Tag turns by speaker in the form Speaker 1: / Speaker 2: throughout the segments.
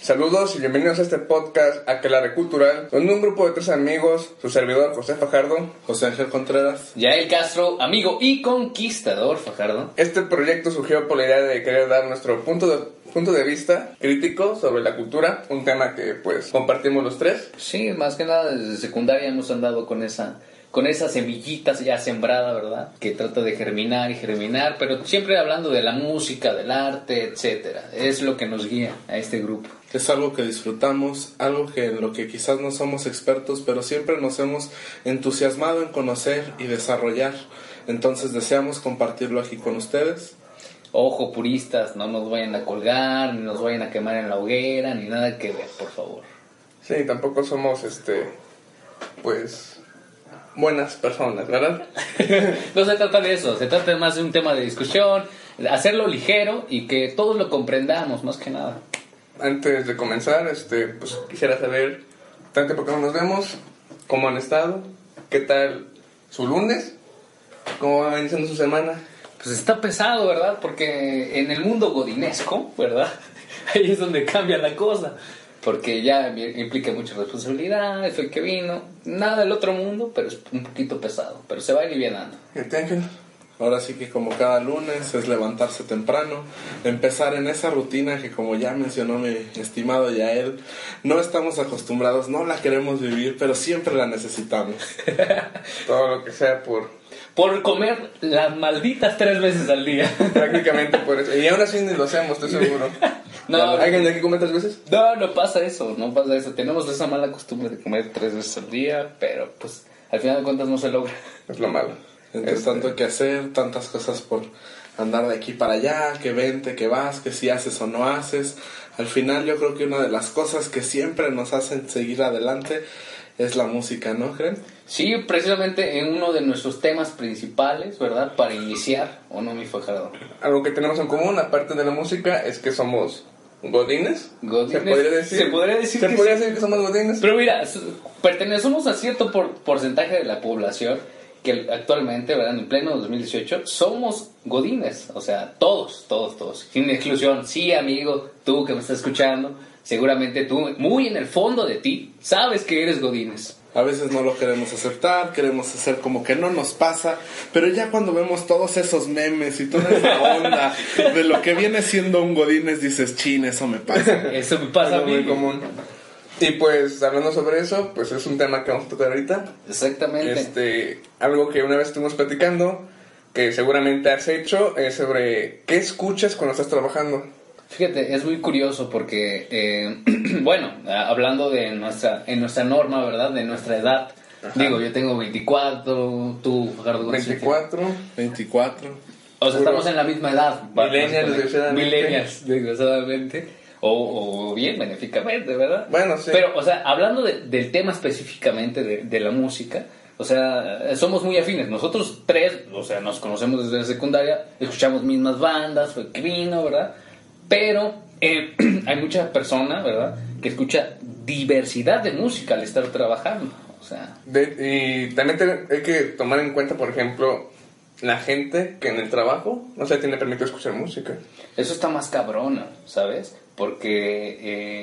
Speaker 1: Saludos y bienvenidos a este podcast Aquelarre Cultural, donde un grupo de tres amigos, su servidor José Fajardo,
Speaker 2: José Ángel Contreras,
Speaker 3: Yael Castro, amigo y conquistador Fajardo.
Speaker 1: Este proyecto surgió por la idea de querer dar nuestro punto de punto de vista crítico sobre la cultura, un tema que pues compartimos los tres.
Speaker 3: Sí, más que nada desde secundaria hemos andado con esa con esas semillitas ya sembrada, ¿verdad? Que trata de germinar y germinar, pero siempre hablando de la música, del arte, etcétera. Es lo que nos guía a este grupo.
Speaker 2: Es algo que disfrutamos, algo que en lo que quizás no somos expertos, pero siempre nos hemos entusiasmado en conocer y desarrollar. Entonces deseamos compartirlo aquí con ustedes.
Speaker 3: Ojo, puristas, no nos vayan a colgar, ni nos vayan a quemar en la hoguera, ni nada que ver, por favor.
Speaker 1: Sí, tampoco somos, este, pues, buenas personas, ¿verdad?
Speaker 3: no se trata de eso, se trata más de un tema de discusión, hacerlo ligero y que todos lo comprendamos, más que nada.
Speaker 1: Antes de comenzar, este, pues quisiera saber, tanto porque no nos vemos, cómo han estado, qué tal su lunes, cómo va iniciando su semana.
Speaker 3: Pues está pesado, ¿verdad? Porque en el mundo godinesco, ¿verdad? Ahí es donde cambia la cosa porque ya implica mucha responsabilidad, fue el que vino, nada del otro mundo, pero es un poquito pesado, pero se va aliviando.
Speaker 2: Ahora sí que como cada lunes es levantarse temprano, empezar en esa rutina que como ya mencionó mi estimado Yael, no estamos acostumbrados, no la queremos vivir, pero siempre la necesitamos.
Speaker 1: Todo lo que sea por
Speaker 3: por comer las malditas tres veces al día.
Speaker 1: Prácticamente por eso. Y aún así ni lo hacemos, estoy seguro. no, ¿Alguien de aquí come tres veces?
Speaker 3: No, no pasa eso, no pasa eso. Tenemos esa mala costumbre de comer tres veces al día, pero pues al final de cuentas no se logra.
Speaker 1: Es lo malo.
Speaker 2: Entonces, este... tanto que hacer, tantas cosas por andar de aquí para allá, que vente, que vas, que si haces o no haces. Al final yo creo que una de las cosas que siempre nos hacen seguir adelante es la música, ¿no creen?
Speaker 3: Sí, precisamente en uno de nuestros temas principales, ¿verdad? Para iniciar, ¿o no, mi Fajardo?
Speaker 1: Algo que tenemos en común, aparte de la música, es que somos godines.
Speaker 3: ¿Godines? ¿Se podría decir? Se podría decir,
Speaker 1: ¿Se que, podría decir que somos godines.
Speaker 3: Pero mira, pertenecemos a cierto porcentaje de la población que actualmente, ¿verdad? En pleno 2018, somos godines. O sea, todos, todos, todos. Sin exclusión. Sí, amigo, tú que me estás escuchando seguramente tú, muy en el fondo de ti, sabes que eres Godínez.
Speaker 2: A veces no lo queremos aceptar, queremos hacer como que no nos pasa, pero ya cuando vemos todos esos memes y toda esa onda de lo que viene siendo un Godínez, dices, chin, eso me pasa.
Speaker 3: Eso me pasa a mí.
Speaker 1: muy común. Y pues hablando sobre eso, pues es un tema que vamos a tocar ahorita.
Speaker 3: Exactamente.
Speaker 1: Este, algo que una vez estuvimos platicando, que seguramente has hecho, es sobre qué escuchas cuando estás trabajando.
Speaker 3: Fíjate, es muy curioso porque, eh, bueno, hablando de nuestra, en nuestra norma, ¿verdad? De nuestra edad. Digo, yo tengo 24, tú,
Speaker 1: Gerardo 24.
Speaker 2: 24.
Speaker 3: O sea, estamos en la misma edad.
Speaker 1: Millennials, desgraciadamente.
Speaker 3: Millennials, desgraciadamente. O, o, bien, benéficamente, ¿verdad?
Speaker 1: Bueno, sí.
Speaker 3: Pero, o sea, hablando del tema específicamente de, de, la música, o sea, somos muy afines. Nosotros tres, o sea, nos conocemos desde la secundaria, escuchamos mismas bandas, fue vino, ¿verdad? Pero eh, hay mucha persona, ¿verdad?, que escucha diversidad de música al estar trabajando. O sea.
Speaker 1: y también hay que tomar en cuenta, por ejemplo, la gente que en el trabajo no se tiene permitido escuchar música.
Speaker 3: Eso está más cabrona, ¿sabes? Porque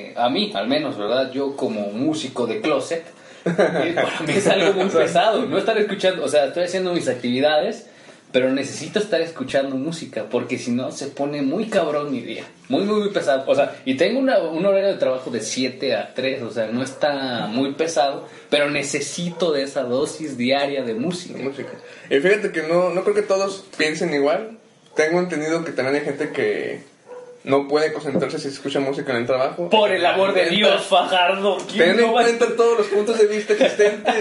Speaker 3: eh, a mí, al menos, ¿verdad? Yo como músico de closet, eh, para mí es algo muy pesado. No estar escuchando, o sea, estoy haciendo mis actividades pero necesito estar escuchando música porque si no se pone muy cabrón mi día, muy, muy, muy pesado. O sea, y tengo una, un horario de trabajo de 7 a 3, o sea, no está muy pesado, pero necesito de esa dosis diaria de música.
Speaker 1: música. Y fíjate que no, no creo que todos piensen igual. Tengo entendido que también hay gente que no puede concentrarse si escucha música en el trabajo.
Speaker 3: Por el amor de Dios, Fajardo.
Speaker 1: Ten en cuenta todos los puntos de vista existentes.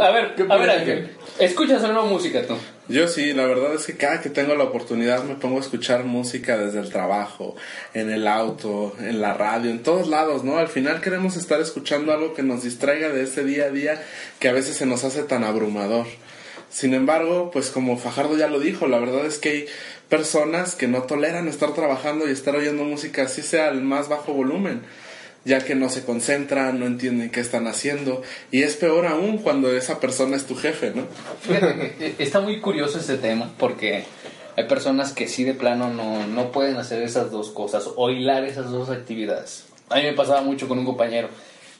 Speaker 3: a ver, a ver, Ángel. ¿Escuchas o no música tú?
Speaker 2: Yo sí, la verdad es que cada que tengo la oportunidad me pongo a escuchar música desde el trabajo, en el auto, en la radio, en todos lados, ¿no? Al final queremos estar escuchando algo que nos distraiga de ese día a día que a veces se nos hace tan abrumador. Sin embargo, pues como Fajardo ya lo dijo, la verdad es que hay personas que no toleran estar trabajando y estar oyendo música así sea al más bajo volumen ya que no se concentran, no entienden qué están haciendo y es peor aún cuando esa persona es tu jefe, ¿no?
Speaker 3: Fíjate, está muy curioso este tema porque hay personas que sí de plano no, no pueden hacer esas dos cosas o hilar esas dos actividades. A mí me pasaba mucho con un compañero.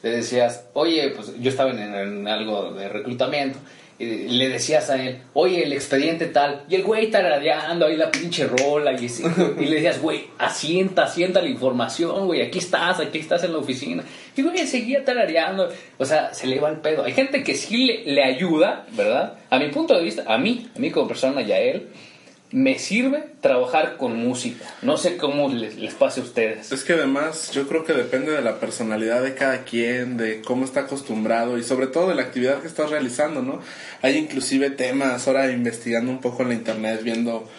Speaker 3: Le decías, oye, pues yo estaba en, en algo de reclutamiento le decías a él, oye, el expediente tal, y el güey tarareando ahí la pinche rola, y, y le decías, güey, asienta, asienta la información, güey, aquí estás, aquí estás en la oficina. Y güey, seguía tarareando, o sea, se le va el pedo. Hay gente que sí le, le ayuda, ¿verdad? A mi punto de vista, a mí, a mí como persona y a él, me sirve trabajar con música. No sé cómo les, les, pase a ustedes.
Speaker 2: Es que además yo creo que depende de la personalidad de cada quien, de cómo está acostumbrado y sobre todo de la actividad que estás realizando, ¿no? Hay inclusive temas, ahora investigando un poco en la internet, viendo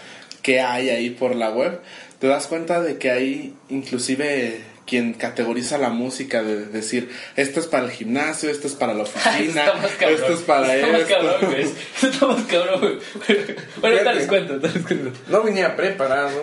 Speaker 2: qué hay ahí por la web, te das cuenta de que hay inclusive quien categoriza la música de decir esto es para el gimnasio, esto es para la oficina, esto es para
Speaker 3: estamos
Speaker 2: esto.
Speaker 3: Cabrón, güey. Estamos cabrón, güey. Bueno, ahorita les cuento, les cuento.
Speaker 1: No venía preparado.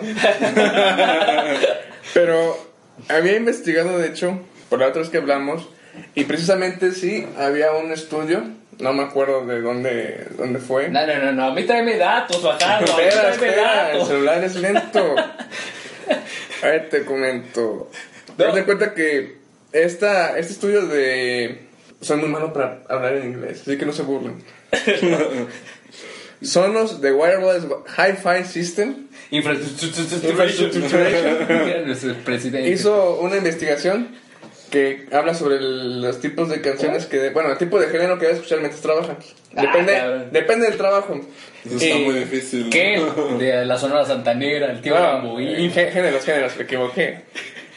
Speaker 1: Pero había investigado, de hecho, por la otra vez que hablamos, y precisamente sí, había un estudio, no me acuerdo de dónde, dónde fue.
Speaker 3: No, no, no, no, a mí tráeme datos, mí
Speaker 1: Espera, espera, el celular es lento. A ver, te comento.
Speaker 3: No.
Speaker 1: das cuenta que esta, este estudio de... Soy muy malo para hablar en inglés, así que no se burlen. Sonos de Wireless Hi-Fi System hizo una investigación que habla sobre el- los tipos de canciones que... Bueno, el tipo de género que debes escuchar mientras trabajas.
Speaker 3: Ah,
Speaker 1: Depende,
Speaker 3: cabrón.
Speaker 1: depende del trabajo.
Speaker 2: Eso está
Speaker 1: Y-
Speaker 2: muy difícil.
Speaker 3: ¿Qué? De la Sonora Santanera, el tío
Speaker 1: No,
Speaker 3: Ramboín.
Speaker 1: gé- géneros, géneros, me equivoqué.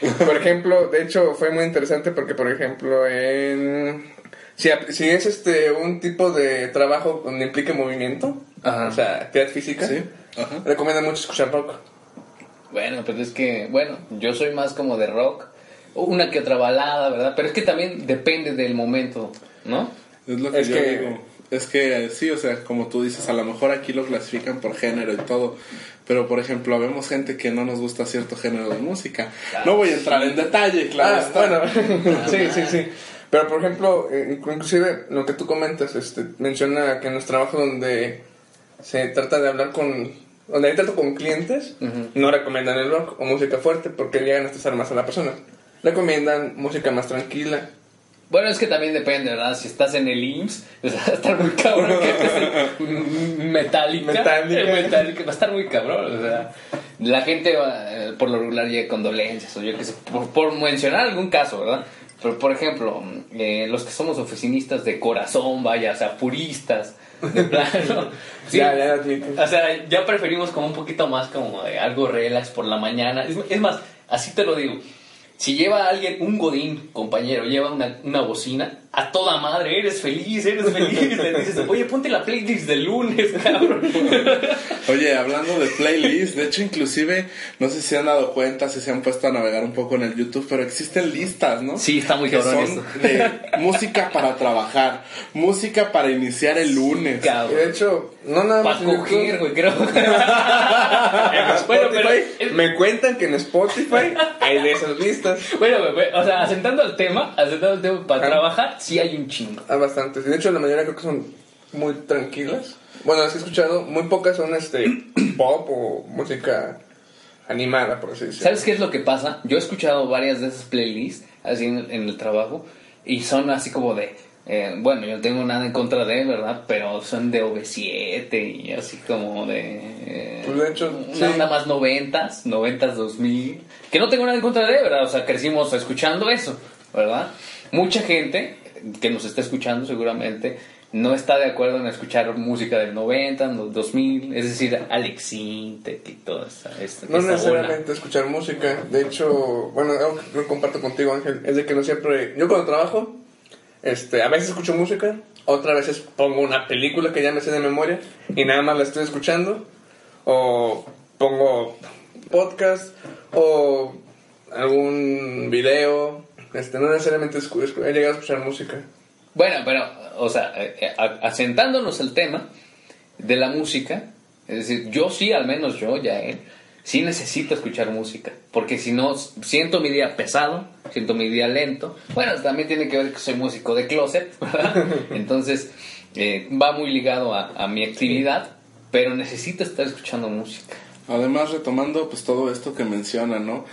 Speaker 1: Por ejemplo, de hecho fue muy interesante porque, por ejemplo, en... Si, si es este un tipo de trabajo donde implique movimiento,
Speaker 3: Ajá.
Speaker 1: o sea, actividad física,
Speaker 2: Sí, ajá.
Speaker 1: recomienda mucho escuchar rock.
Speaker 3: Bueno, pues es que, bueno, yo soy más como de rock. Una que otra balada, ¿verdad? Pero es que también depende del momento, ¿no?
Speaker 2: Es lo que
Speaker 1: Es
Speaker 2: yo
Speaker 1: que-
Speaker 2: digo. Es que sí, o sea, como tú dices, a lo mejor aquí lo clasifican por género y todo. Pero, por ejemplo, vemos gente que no nos gusta cierto género de música. No voy a entrar en detalle, claro.
Speaker 1: Ah, bueno, sí, sí, sí. Pero, por ejemplo, eh, inclusive lo que tú comentas, este, menciona que en los trabajos donde se trata de hablar con... Donde hay trato con clientes, no recomiendan el rock o música fuerte porque llegan a estresar más a la persona. Recomiendan música más tranquila.
Speaker 3: Bueno, es que también depende, ¿verdad? Si estás en el IMSS, sea, va a estar muy cabrón que estés en Metallica.
Speaker 1: Metallica.
Speaker 3: Metallica va a estar muy cabrón, o sea. La gente va, eh, por lo regular llega con dolencias, o yo qué sé, por, por mencionar algún caso, ¿verdad? Pero, por ejemplo, eh, los que somos oficinistas de corazón, vaya, o sea, puristas, de plano. sí,
Speaker 1: Ya, ya admito.
Speaker 3: o sea, ya preferimos como un poquito más como de algo relax por la mañana. Es, es más, así te lo digo. Si lleva alguien, un godín, compañero, lleva una, una bocina, a toda madre, eres feliz, eres feliz. Le dices, oye, ponte la playlist del lunes, cabrón.
Speaker 2: Oye, hablando de playlist, de hecho, inclusive, no sé si se han dado cuenta, si se han puesto a navegar un poco en el YouTube, pero existen listas, ¿no?
Speaker 3: Sí, está muy
Speaker 2: que
Speaker 3: cabrón
Speaker 2: son
Speaker 3: esto.
Speaker 2: de música para trabajar, música para iniciar el lunes.
Speaker 3: Cabrón.
Speaker 1: de hecho, no nada
Speaker 3: Para
Speaker 1: más en
Speaker 3: coger, güey, creo.
Speaker 1: En
Speaker 3: Bueno, pero es-
Speaker 1: me cuentan que en Spotify hay de esas listas.
Speaker 3: Bueno, güey, güey, o sea, asentando al tema, asentando al tema para trabajar, sí hay un chingo.
Speaker 1: Hay bastantes. De hecho, la mayoría creo que son muy tranquilas. Bueno, que he escuchado, muy pocas son este pop o música animada, por así decirlo.
Speaker 3: ¿Sabes qué es lo que pasa? Yo he escuchado varias de esas playlists así en, en el trabajo y son así como de, eh, bueno, yo no tengo nada en contra de, ¿verdad? Pero son de OV7 y así como de... eh,
Speaker 1: Pues, de hecho,
Speaker 3: una
Speaker 1: sí.
Speaker 3: más noventas, noventas, dos mil, que no tengo nada en contra de, ¿verdad? O sea, crecimos escuchando eso, ¿verdad? Mucha gente que nos está escuchando seguramente no está de acuerdo en escuchar música del 90, no- 2000, es decir, Alex Sintek y toda esta,
Speaker 1: No necesariamente escuchar música. De hecho, bueno, algo que comparto contigo, Ángel, es de que no siempre. Yo cuando trabajo, este, a veces escucho música, Otra veces pongo una película que ya me sé de memoria y nada más la estoy escuchando. O pongo podcast o algún video. Este, no necesariamente escu- escu- he llegado a escuchar música.
Speaker 3: Bueno, pero, o sea, eh, eh, asentándonos al tema de la música, es decir, yo sí, al menos yo, ya él, sí necesito escuchar música, porque si no, siento mi día pesado, siento mi día lento. Bueno, también tiene que ver que soy músico de closet, ¿verdad? Entonces, eh, va muy ligado a, a mi actividad, pero necesito estar escuchando música.
Speaker 2: Además, retomando pues todo esto que menciona, ¿no?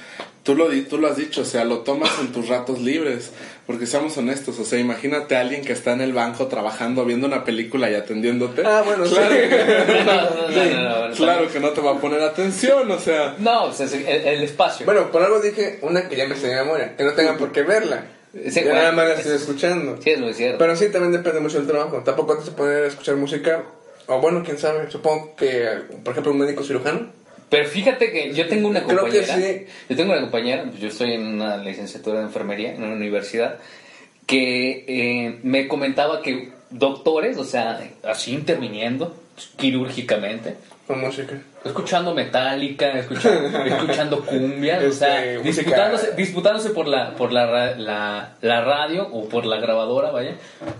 Speaker 2: Tú lo, di- tú lo has dicho, o sea, lo tomas en tus ratos libres, porque seamos honestos, o sea, imagínate a alguien que está en el banco trabajando, viendo una película y atendiéndote.
Speaker 1: Ah, bueno,
Speaker 2: claro,
Speaker 3: No, no, no, no, no,
Speaker 2: claro que no te va a poner atención, o sea.
Speaker 3: No, o sea, el, el espacio.
Speaker 1: Bueno, por algo dije una que ya me sé de memoria, que no tengan por qué verla.
Speaker 3: Sí,
Speaker 1: Ya
Speaker 3: bueno,
Speaker 1: nada más la
Speaker 3: es-
Speaker 1: estoy escuchando.
Speaker 3: sí, es muy cierto.
Speaker 1: Pero sí, también depende mucho del trabajo. Tampoco te vas a poner a escuchar música. O bueno, quién sabe. Supongo que, por ejemplo, un médico cirujano.
Speaker 3: Pero fíjate que yo tengo una
Speaker 1: Creo que
Speaker 3: compañera.
Speaker 1: sí.
Speaker 3: Yo tengo una compañera, pues yo estoy en una licenciatura de enfermería en una universidad, que eh, me comentaba que doctores, o sea, así interviniendo quirúrgicamente,
Speaker 1: Con música.
Speaker 3: Escuchando metálica, escuchando, escuchando cumbia, o sea,
Speaker 1: Este,
Speaker 3: disputándose, disputándose por la por la, la, la radio o por la grabadora, vaya,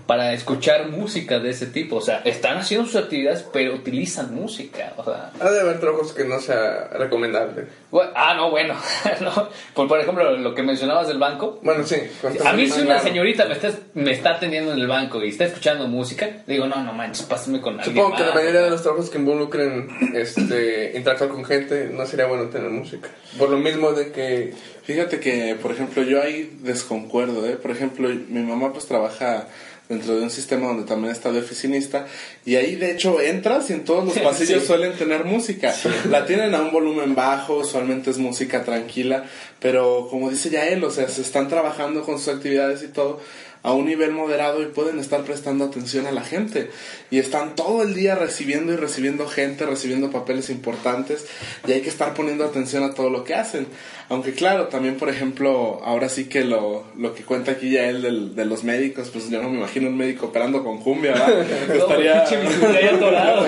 Speaker 3: para escuchar música de ese tipo. O sea, están haciendo sus actividades, pero utilizan música. O sea,
Speaker 1: Ha de haber trabajos que no sea recomendable.
Speaker 3: Ah, no, bueno. no. Por, por ejemplo, lo que mencionabas del banco.
Speaker 1: Bueno, sí.
Speaker 3: A mí si una
Speaker 1: claro.
Speaker 3: señorita me está, me está atendiendo en el banco y está escuchando música, digo, no, no manches, pásame con alguien
Speaker 1: Supongo que la mayoría de los trabajos que involucren este, interactuar con gente no sería bueno tener música. Por lo mismo de que
Speaker 2: Fíjate que, por ejemplo, yo ahí desconcuerdo, ¿eh? Por ejemplo, mi mamá pues trabaja dentro de un sistema donde también está de oficinista y ahí de hecho entras y en todos los pasillos
Speaker 3: Sí.
Speaker 2: suelen tener música. La tienen a un volumen bajo, usualmente es música tranquila, pero como dice ya él, o sea, se están trabajando con sus actividades y todo a un nivel moderado y pueden estar prestando atención a la gente y están todo el día recibiendo y recibiendo gente, recibiendo papeles importantes y hay que estar poniendo atención a todo lo que hacen. Aunque claro, también por ejemplo, ahora sí que lo, lo que cuenta aquí ya él del- de los médicos, pues yo no me imagino un médico operando con cumbia, ¿verdad? Estaría...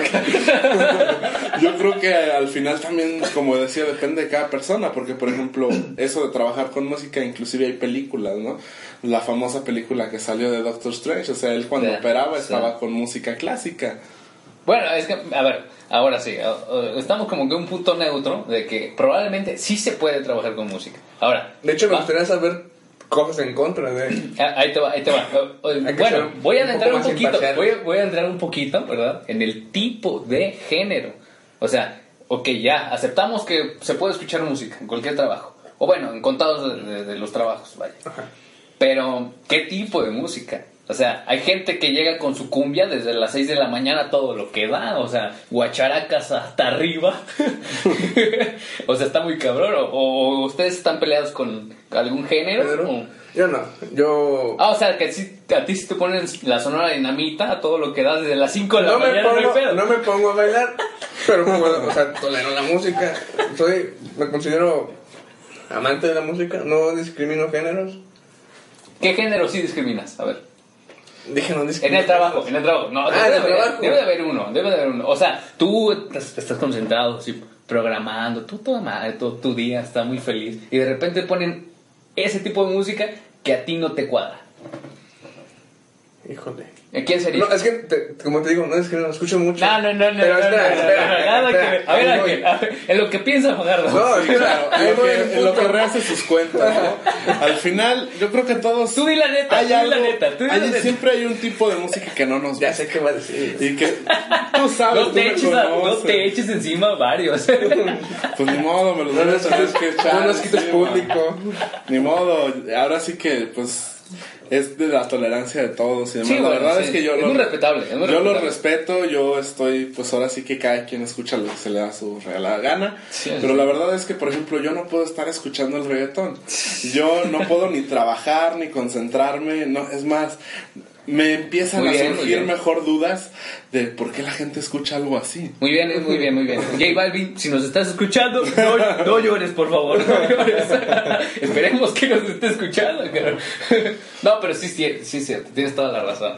Speaker 2: Yo creo que al final también, como decía, depende de cada persona, porque por ejemplo, eso de trabajar con música, inclusive hay películas, ¿no? La famosa película que salió de Doctor Strange, o sea, él cuando operaba estaba con música clásica.
Speaker 3: Bueno, es que, a ver, ahora sí, estamos como que un punto neutro de que probablemente sí se puede trabajar con música. Ahora,
Speaker 1: De hecho, me
Speaker 3: va-
Speaker 1: gustaría saber cosas en contra de...
Speaker 3: Ah, Ahí te va, ahí te va. Bueno, voy a entrar un poquito, voy a, voy a entrar un poquito, ¿verdad? En el tipo de género. O sea, ok, ya, aceptamos que se puede escuchar música en cualquier trabajo. O bueno, en contados de, de- de los trabajos, vaya. Pero, ¿qué tipo de música? O sea, hay gente que llega con su cumbia desde las 6 de la mañana todo lo que da, o sea, guacharacas hasta arriba. o sea, está muy cabrón. O, o ustedes están peleados con algún género. O-
Speaker 1: Yo no. Yo...
Speaker 3: Ah, o sea, que si, a ti si te pones la sonora dinamita a todo lo que das desde las 5 de la
Speaker 1: no me,
Speaker 3: mañana, no hay
Speaker 1: pongo, no me pongo a bailar, pero puedo, o sea, tolero la música. Soy, me considero amante de la música, no discrimino géneros.
Speaker 3: ¿Qué género sí discriminas? A ver.
Speaker 1: Dije no
Speaker 3: En
Speaker 1: discrimino.
Speaker 3: el trabajo, en el trabajo. No,
Speaker 1: Ah,
Speaker 3: debe,
Speaker 1: en el
Speaker 3: haber,
Speaker 1: trabajo.
Speaker 3: debe de haber uno, debe de haber uno. O sea, tú estás, estás concentrado, así, programando, tú toda madre, todo tu día está muy feliz. Y de repente ponen ese tipo de música que a ti no te cuadra.
Speaker 1: Híjole.
Speaker 3: ¿A quién sería?
Speaker 1: No, es que, te- como te digo, no discrimino, escucho mucho.
Speaker 3: No, no, no, no.
Speaker 1: Pero
Speaker 3: no,
Speaker 1: espera,
Speaker 3: no, no,
Speaker 1: espera,
Speaker 3: no, que. A ver, a ver, a ver, en lo que piensa Fajardo.
Speaker 1: No, claro,
Speaker 2: En lo que, en lo que rehace sus cuentas, ¿no? Al final, yo creo que todos...
Speaker 3: Tú di la neta,
Speaker 2: hay
Speaker 3: tú di la
Speaker 2: algo-
Speaker 3: neta, tú di la
Speaker 2: hay-
Speaker 3: neta.
Speaker 2: Siempre hay un tipo de música que no nos
Speaker 1: Ya sé qué va a decir.
Speaker 2: Y que tú sabes,
Speaker 3: No
Speaker 2: tú
Speaker 3: te, eches a- no te eches encima varios.
Speaker 2: Pues ni modo, me los
Speaker 1: No
Speaker 2: voy a tener que echar.
Speaker 1: no nos quites público.
Speaker 2: Ni modo, ahora sí que, pues, es de la tolerancia de todos y demás.
Speaker 3: Sí,
Speaker 2: la verdad
Speaker 3: sí.
Speaker 2: es que yo
Speaker 3: Es
Speaker 2: lo-
Speaker 3: muy respetable, es muy
Speaker 2: yo lo respeto, yo estoy, pues ahora sí que cada quien escucha lo que se le da su regalada gana.
Speaker 3: Sí,
Speaker 2: pero la verdad es que, por ejemplo, yo no puedo estar escuchando el reggaetón. Yo no puedo ni trabajar, ni concentrarme, no, es más, me empiezan
Speaker 3: Muy
Speaker 2: a
Speaker 3: bien,
Speaker 2: surgir mejor dudas de por qué la gente escucha algo así.
Speaker 3: Muy bien, muy bien, muy bien. J Balvin, si nos estás escuchando, no, no llores, por favor, no llores. Esperemos que nos esté escuchando. cabrón. No, pero sí, sí, sí, cierto, tienes toda la razón.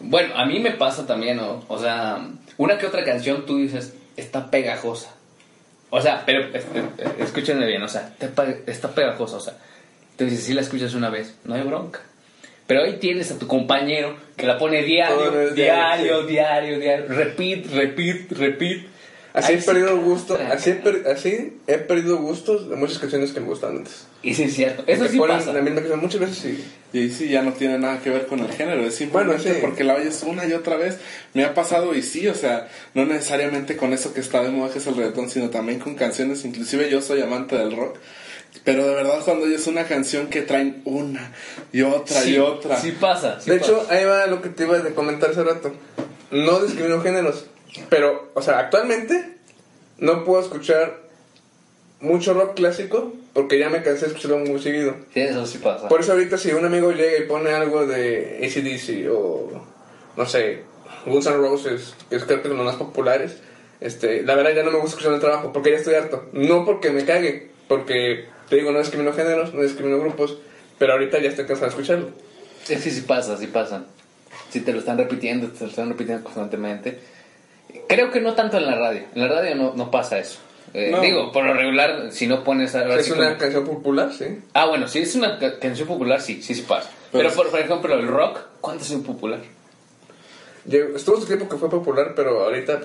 Speaker 3: Bueno, a mí me pasa también, ¿no? O sea, una que otra canción tú dices, está pegajosa. O sea, pero escúchenme bien, o sea, te está pegajosa, o sea, entonces si la escuchas una vez, no hay bronca. Pero ahí tienes a tu compañero que la pone diario, diario,
Speaker 1: diario,
Speaker 3: diario, diario, repeat, repeat, repeat.
Speaker 1: Así he
Speaker 3: sí,
Speaker 1: perdido gusto, así he, per- así he perdido gustos de muchas canciones que me gustaban antes.
Speaker 3: Y sí es cierto, eso
Speaker 1: Que
Speaker 3: sí
Speaker 1: ponen
Speaker 3: pasa.
Speaker 1: la misma canción muchas veces sí.
Speaker 2: Y ahí sí ya no tiene nada que ver con el género, es simplemente
Speaker 1: Bueno, sí.
Speaker 2: porque la oyes una y otra vez. Me ha pasado y sí, o sea, no necesariamente con eso que está de moda que es el reggaetón, sino también con canciones, inclusive yo soy amante del rock. Pero de verdad cuando oyes una canción que traen una y otra
Speaker 3: Sí,
Speaker 2: y otra.
Speaker 3: Sí pasa. sí
Speaker 1: de
Speaker 3: pasa.
Speaker 1: hecho, ahí va lo que te iba a comentar hace rato. No discrimino géneros, pero, o sea, actualmente no puedo escuchar mucho rock clásico porque ya me cansé de escucharlo muy seguido.
Speaker 3: Sí, eso sí pasa.
Speaker 1: Por eso ahorita si un amigo llega y pone algo de ACDC o, no sé, Guns N' Roses, que es creo que los más populares, este, la verdad ya no me gusta escuchar el trabajo porque ya estoy harto. No porque me cague, porque te digo, no discrimino géneros, no discrimino grupos, pero ahorita ya estoy cansado de escucharlo.
Speaker 3: Es que sí pasa, sí pasa. Si te lo están repitiendo, te lo están repitiendo constantemente. Creo que no tanto en la radio. En la radio no, no pasa eso. Eh,
Speaker 2: No.
Speaker 3: Digo, por lo regular, si no pones... ahora
Speaker 1: Es
Speaker 3: sí
Speaker 1: una
Speaker 3: como-
Speaker 1: canción popular, sí.
Speaker 3: Ah, bueno, si es una ca- canción popular, sí, sí, sí pasa.
Speaker 2: Pero
Speaker 3: por, por ejemplo, el rock, ¿cuánto es popular?
Speaker 1: Estuvo su tiempo que fue popular, pero ahorita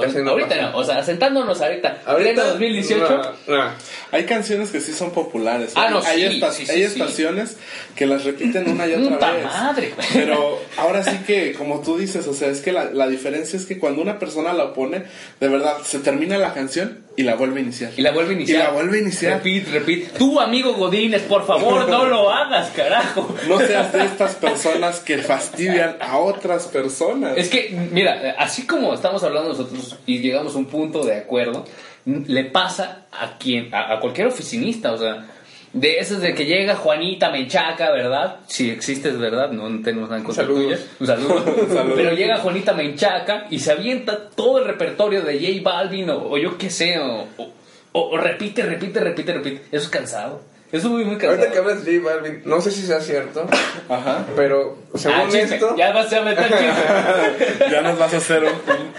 Speaker 1: casi no
Speaker 3: ahorita
Speaker 1: pasa.
Speaker 3: no, o sea, sentándonos ahorita,
Speaker 1: Ahorita,
Speaker 3: pleno 2018,
Speaker 1: no, no.
Speaker 2: Hay canciones que sí son populares.
Speaker 3: Ah,
Speaker 2: hay,
Speaker 3: no,
Speaker 2: hay,
Speaker 3: sí,
Speaker 2: esta-
Speaker 3: sí, sí,
Speaker 2: hay
Speaker 3: sí.
Speaker 2: estaciones que las repiten una y otra
Speaker 3: ¡Puta
Speaker 2: vez.
Speaker 3: madre!
Speaker 2: Pero ahora sí que, como tú dices, o sea, es que la, la diferencia es que cuando una persona la pone, de verdad, se termina la canción y la vuelve a iniciar.
Speaker 3: Y la vuelve a iniciar.
Speaker 2: Y la vuelve a iniciar.
Speaker 3: Repeat, repeat. Tú, amigo Godínez, por favor, no lo hagas, carajo.
Speaker 2: No seas de estas personas que fastidian a otras personas.
Speaker 3: Es que, mira, así como estamos hablando nosotros y llegamos a un punto de acuerdo, le pasa a quien, a, a cualquier oficinista, o sea, de esos de que llega Juanita Menchaca, ¿verdad? Si existes, ¿verdad? No tenemos nada en contra
Speaker 1: Saludos.
Speaker 3: tuya. Un saludo.
Speaker 2: saludo.
Speaker 3: Pero llega Juanita Menchaca y se avienta todo el repertorio de J Balvin o, o yo qué sé, o, o- o repite, repite, repite, repite. Eso es cansado. Eso es muy, muy cansado.
Speaker 1: Ahorita que hablas de J Balvin, no sé si sea cierto,
Speaker 2: Ajá.
Speaker 1: pero según
Speaker 3: Ah,
Speaker 1: esto...
Speaker 3: Ya vas a meter chisme.
Speaker 2: Ya nos vas a hacer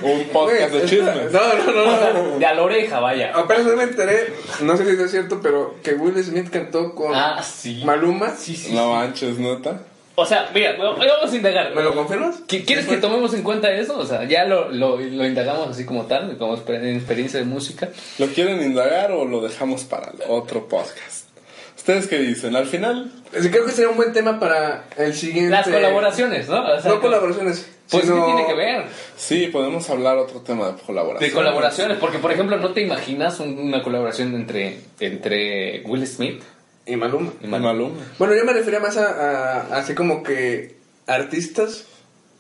Speaker 2: un, podcast de chismes.
Speaker 1: No, no, no, no.
Speaker 3: De a la oreja, vaya.
Speaker 1: Apenas me enteré, no sé si es cierto, pero que Will Smith cantó con
Speaker 3: Ah, sí.
Speaker 1: Maluma.
Speaker 3: Sí, sí.
Speaker 2: No manches, nota.
Speaker 3: O sea, mira, vamos a indagar.
Speaker 1: ¿Me lo confirmas?
Speaker 3: ¿Qui- ¿Quieres que tomemos en cuenta eso? O sea, ya lo, lo, lo indagamos así como tal, como exper- en experiencia de música.
Speaker 2: ¿Lo quieren indagar o lo dejamos para otro podcast? ¿Ustedes qué dicen? Al final,
Speaker 1: Sí, creo que sería un buen tema para el siguiente.
Speaker 3: Las colaboraciones, ¿no? O sea,
Speaker 1: No colaboraciones.
Speaker 3: Pues,
Speaker 1: sino-
Speaker 3: ¿qué tiene que ver?
Speaker 2: sí, podemos hablar otro tema de colaboración.
Speaker 3: De colaboraciones, porque por ejemplo, ¿no te imaginas un- una colaboración entre, entre Will Smith
Speaker 1: Y Maluma.
Speaker 3: y
Speaker 2: Y
Speaker 3: Maluma?
Speaker 2: Maluma.
Speaker 1: Bueno, yo me refería más a, a- a así como que artistas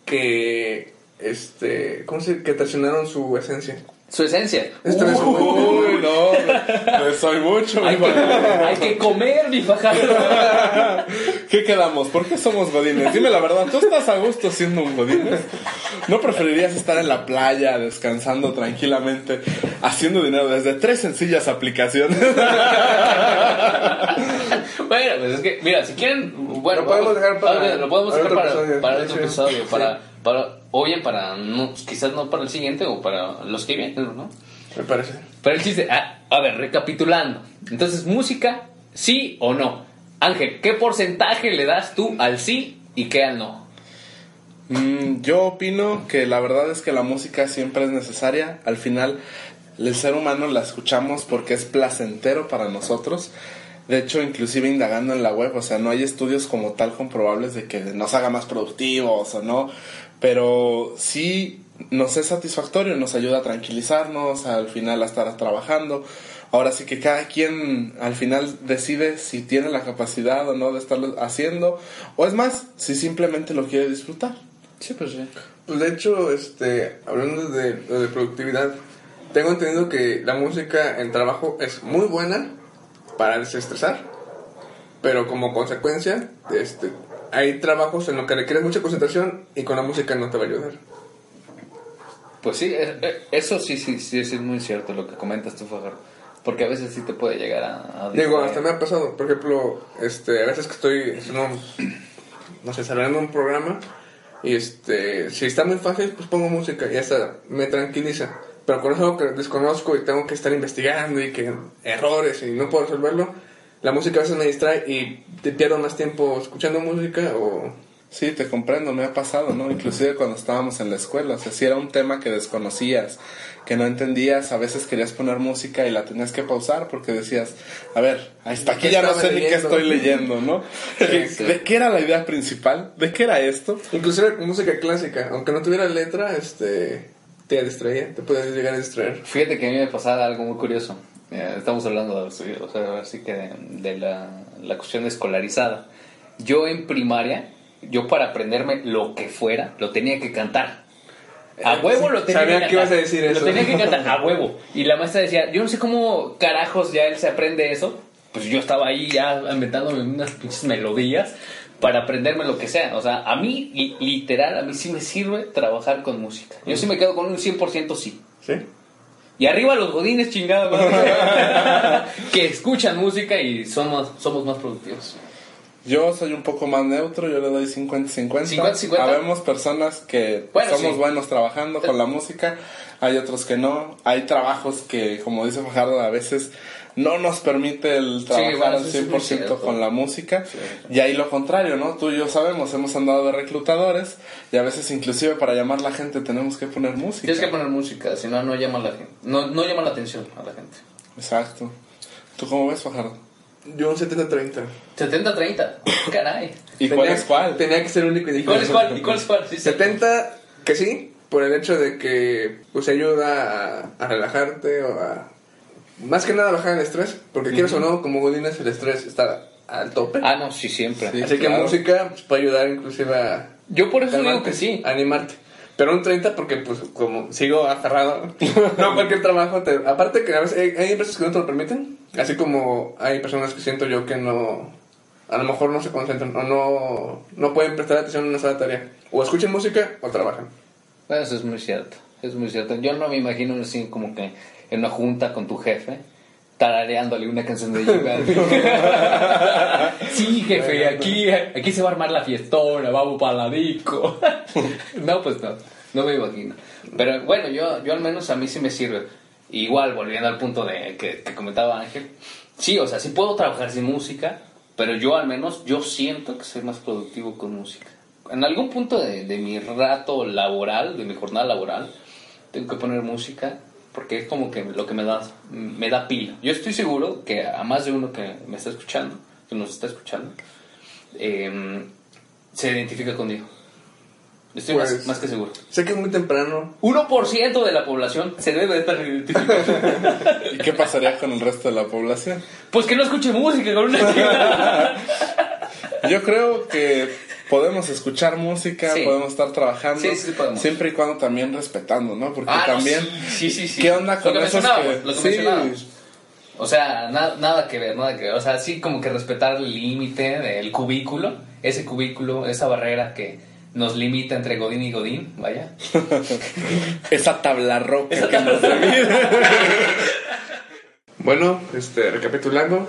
Speaker 1: que este, ¿cómo se dice? que traicionaron su esencia.
Speaker 3: Su esencia.
Speaker 1: Esto es-
Speaker 2: Uy, no, pues soy mucho.
Speaker 3: Hay
Speaker 2: mi
Speaker 3: que, hay que comer, mi fajardo.
Speaker 2: ¿Qué quedamos? ¿Por qué somos godines? Dime la verdad, ¿tú estás a gusto siendo un godines? ¿No preferirías estar en la playa descansando tranquilamente, haciendo dinero desde tres sencillas aplicaciones?
Speaker 3: Bueno, pues es que, mira, si quieren, bueno,
Speaker 1: Lo podemos
Speaker 3: vamos-
Speaker 1: dejar para-
Speaker 3: lo podemos
Speaker 1: para
Speaker 3: dejar para,
Speaker 1: episodio.
Speaker 3: para
Speaker 1: De
Speaker 3: otro episodio,
Speaker 1: sí.
Speaker 3: para, para, o bien para, no, quizás no para el siguiente o para los que vienen, ¿no?
Speaker 1: Me parece.
Speaker 3: Pero el chiste, ah, a ver, recapitulando. Entonces, música, sí o no. Ángel, ¿qué porcentaje le das tú al sí y qué al no?
Speaker 2: Mm, yo opino que la verdad es que la música siempre es necesaria. Al final, el ser humano la escuchamos porque es placentero para nosotros. De hecho, inclusive indagando en la web, o sea, no hay estudios como tal comprobables de que nos haga más productivos o no, pero sí nos es satisfactorio, nos ayuda a tranquilizarnos, al final a estar trabajando. Ahora sí que cada quien al final decide si tiene la capacidad o no de estarlo haciendo, o es más, si simplemente lo quiere disfrutar.
Speaker 3: Sí, pues sí.
Speaker 1: Pues de hecho, este, hablando de, de productividad, tengo entendido que la música en trabajo es muy buena para desestresar, pero como consecuencia, este, hay trabajos en los que requieres mucha concentración y con la música no te va a ayudar.
Speaker 3: Pues sí, eh, eh, eso sí, sí, sí, es muy cierto lo que comentas tú, Fajardo. Porque a veces sí te puede llegar a... a
Speaker 1: Digo, hasta me ha pasado, por ejemplo, este, a veces que estoy un- no sé, desarrollando un programa Y este, si está muy fácil, pues pongo música y hasta me tranquiliza. Pero con algo que desconozco y tengo que estar investigando y que errores y no puedo resolverlo, la música a veces me distrae y te pierdo más tiempo escuchando música o...
Speaker 2: Sí, te comprendo, me ha pasado, ¿no? Inclusive cuando estábamos en la escuela, o sea, si era un tema que desconocías, que no entendías, a veces querías poner música y la tenías que pausar porque decías, a ver, hasta aquí ya no sé ni qué estoy leyendo, ¿no? ¿De qué era la idea principal? ¿De qué era esto?
Speaker 1: Inclusive música clásica, aunque no tuviera letra, este, te distraía, te puedes llegar a distraer.
Speaker 3: Fíjate que a mí me pasaba algo muy curioso. Eh, estamos hablando de, o sea, así que de, la, la cuestión escolarizada. Yo en primaria, yo para aprenderme lo que fuera, lo tenía que cantar. A
Speaker 1: Eh,
Speaker 3: huevo lo tenía
Speaker 1: sabía
Speaker 3: que
Speaker 1: que ibas a
Speaker 3: cantar.
Speaker 1: decir eso.
Speaker 3: Lo tenía que cantar a huevo. Y la maestra decía, yo no sé cómo carajos ya él se aprende eso. Pues yo estaba ahí ya inventándome unas pinches melodías para aprenderme lo que sea. O sea, a mí, li- literal, a mí sí me sirve trabajar con música. Yo sí me quedo con un 100% sí.
Speaker 1: ¿Sí?
Speaker 3: Y arriba los godines chingados que escuchan música y somos, somos más productivos.
Speaker 2: Yo soy un poco más neutro, yo le doy 50-50.
Speaker 3: 50-50.
Speaker 2: Habemos personas que
Speaker 3: Bueno,
Speaker 2: somos
Speaker 3: sí.
Speaker 2: buenos trabajando con la música, hay otros que no. Hay trabajos que, como dice Fajardo, a veces no nos permite el trabajar
Speaker 3: bueno,
Speaker 2: al
Speaker 3: sí es muy
Speaker 2: 100%
Speaker 3: cierto.
Speaker 2: con la música. Y ahí lo contrario, ¿no? Tú y yo sabemos, hemos andado de reclutadores y a veces inclusive para llamar a la gente tenemos que poner música.
Speaker 3: Tienes que poner música, si no, no llama la gente. No, no llama la atención a la gente.
Speaker 2: Exacto. ¿Tú cómo ves, Fajardo?
Speaker 1: Yo un 70-30.
Speaker 3: 70-30. Caray.
Speaker 2: ¿Y
Speaker 1: Tenía-
Speaker 2: cuál es cuál?
Speaker 1: Tenía que ser único y
Speaker 3: ¿Y cuál es cuál? ¿Y cuál es cuál? Sí, sí.
Speaker 1: 70, que sí, por el hecho de que pues ayuda a, a relajarte o a... Más que nada bajar el estrés, porque quieras o no, como Godines el estrés está al tope.
Speaker 3: Ah, no, sí, siempre.
Speaker 2: Sí.
Speaker 1: Así que
Speaker 2: claro.
Speaker 1: música pues, puede ayudar inclusive a...
Speaker 3: Yo por eso digo que sí.
Speaker 1: Animarte. Pero un 30 porque pues como sigo aferrado, no cualquier trabajo te... Aparte que a veces hay, hay empresas que no te lo permiten, así como hay personas que siento yo que no... A lo mejor no se concentran o no, no pueden prestar atención a una sola tarea. O escuchan música o trabajan.
Speaker 3: Eso es muy cierto. Es muy cierto. Yo no me imagino así como que en una junta con tu jefe tarareándole una canción de Yuga. sí, jefe, aquí, aquí se va a armar la fiestona, vamos para la disco. no, pues no, no me imagino. Pero bueno, yo, yo al menos a mí sí me sirve. Igual, volviendo al punto de que, que comentaba Ángel, sí, o sea, sí puedo trabajar sin música, pero yo al menos, yo siento que soy más productivo con música. En algún punto de, de mi rato laboral, de mi jornada laboral, tengo que poner música porque es como que lo que me da, me da pila. Yo estoy seguro que a más de uno que me está escuchando, que nos está escuchando, eh, se identifica conmigo. Estoy más,
Speaker 1: Pues-
Speaker 3: más que seguro.
Speaker 1: Sé que es muy temprano.
Speaker 3: 1% de la población se debe de estar identificando.
Speaker 2: ¿Y qué pasaría con el resto de la población?
Speaker 3: pues que no escuche música con una chica.
Speaker 2: Yo creo que podemos escuchar música,
Speaker 3: Sí.
Speaker 2: podemos estar trabajando,
Speaker 3: Sí, sí, podemos.
Speaker 2: siempre y cuando también respetando, ¿no? Porque
Speaker 3: Ah, no,
Speaker 2: también,
Speaker 3: sí, sí, sí.
Speaker 2: ¿qué onda
Speaker 3: Lo
Speaker 2: con
Speaker 3: que
Speaker 2: esos
Speaker 3: mencionábamos,
Speaker 2: que...
Speaker 3: lo que
Speaker 2: sí,
Speaker 3: mencionábamos. O sea, na- nada que ver, nada que ver. O sea, sí como que respetar el límite del cubículo, ese cubículo, esa barrera que nos limita entre Godín y Godín, vaya.
Speaker 2: esa tabla roca
Speaker 3: Esa
Speaker 2: que nos divide.
Speaker 1: Bueno, este, recapitulando,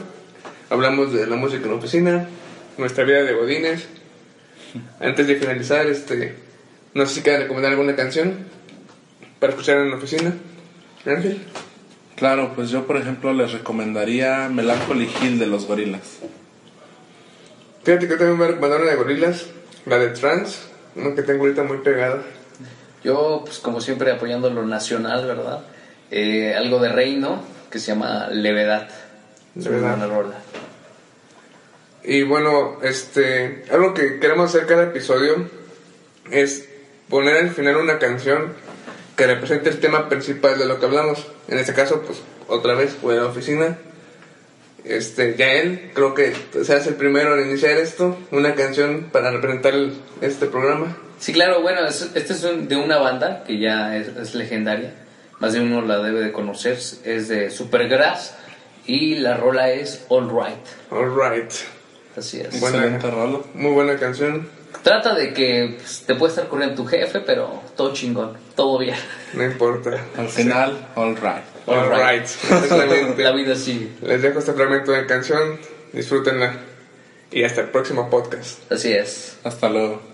Speaker 1: hablamos de la música en la oficina, nuestra vida de godines. Antes de finalizar, este, no sé si queda recomendar alguna canción para escuchar en la oficina. Ángel.
Speaker 2: Claro, pues yo por ejemplo les recomendaría Melancholy Hill de los gorilas.
Speaker 1: Fíjate que también me recomendaron una de gorilas, la de Trans, una que tengo ahorita muy pegada.
Speaker 3: Yo, pues como siempre, apoyando lo nacional, ¿verdad? Eh, algo de reino que se llama Levedad. Es una
Speaker 1: Levedad.
Speaker 3: buena rola.
Speaker 1: Y bueno, este, algo que queremos hacer cada episodio es poner al final una canción que represente el tema principal de lo que hablamos. En este caso, pues otra vez fue la oficina. Este, ya él, creo que se hace el primero en iniciar esto, una canción para representar el- este programa.
Speaker 3: Sí, claro, bueno, es- este es un- de una banda que ya es, es legendaria. Más de uno la debe de conocer. Es de Supergrass y la rola es All Right.
Speaker 1: Alright,
Speaker 3: Así es.
Speaker 2: Excelente rolo.
Speaker 1: muy buena canción,
Speaker 3: Trata de que pues, te puede estar corriendo tu jefe, pero todo chingón, todo bien.
Speaker 1: no importa.
Speaker 2: Al final, all right.
Speaker 1: Alright, exactamente.
Speaker 3: La vida sigue.
Speaker 1: Les dejo este fragmento de canción, disfrútenla y hasta el próximo podcast.
Speaker 3: Así es.
Speaker 2: Hasta luego.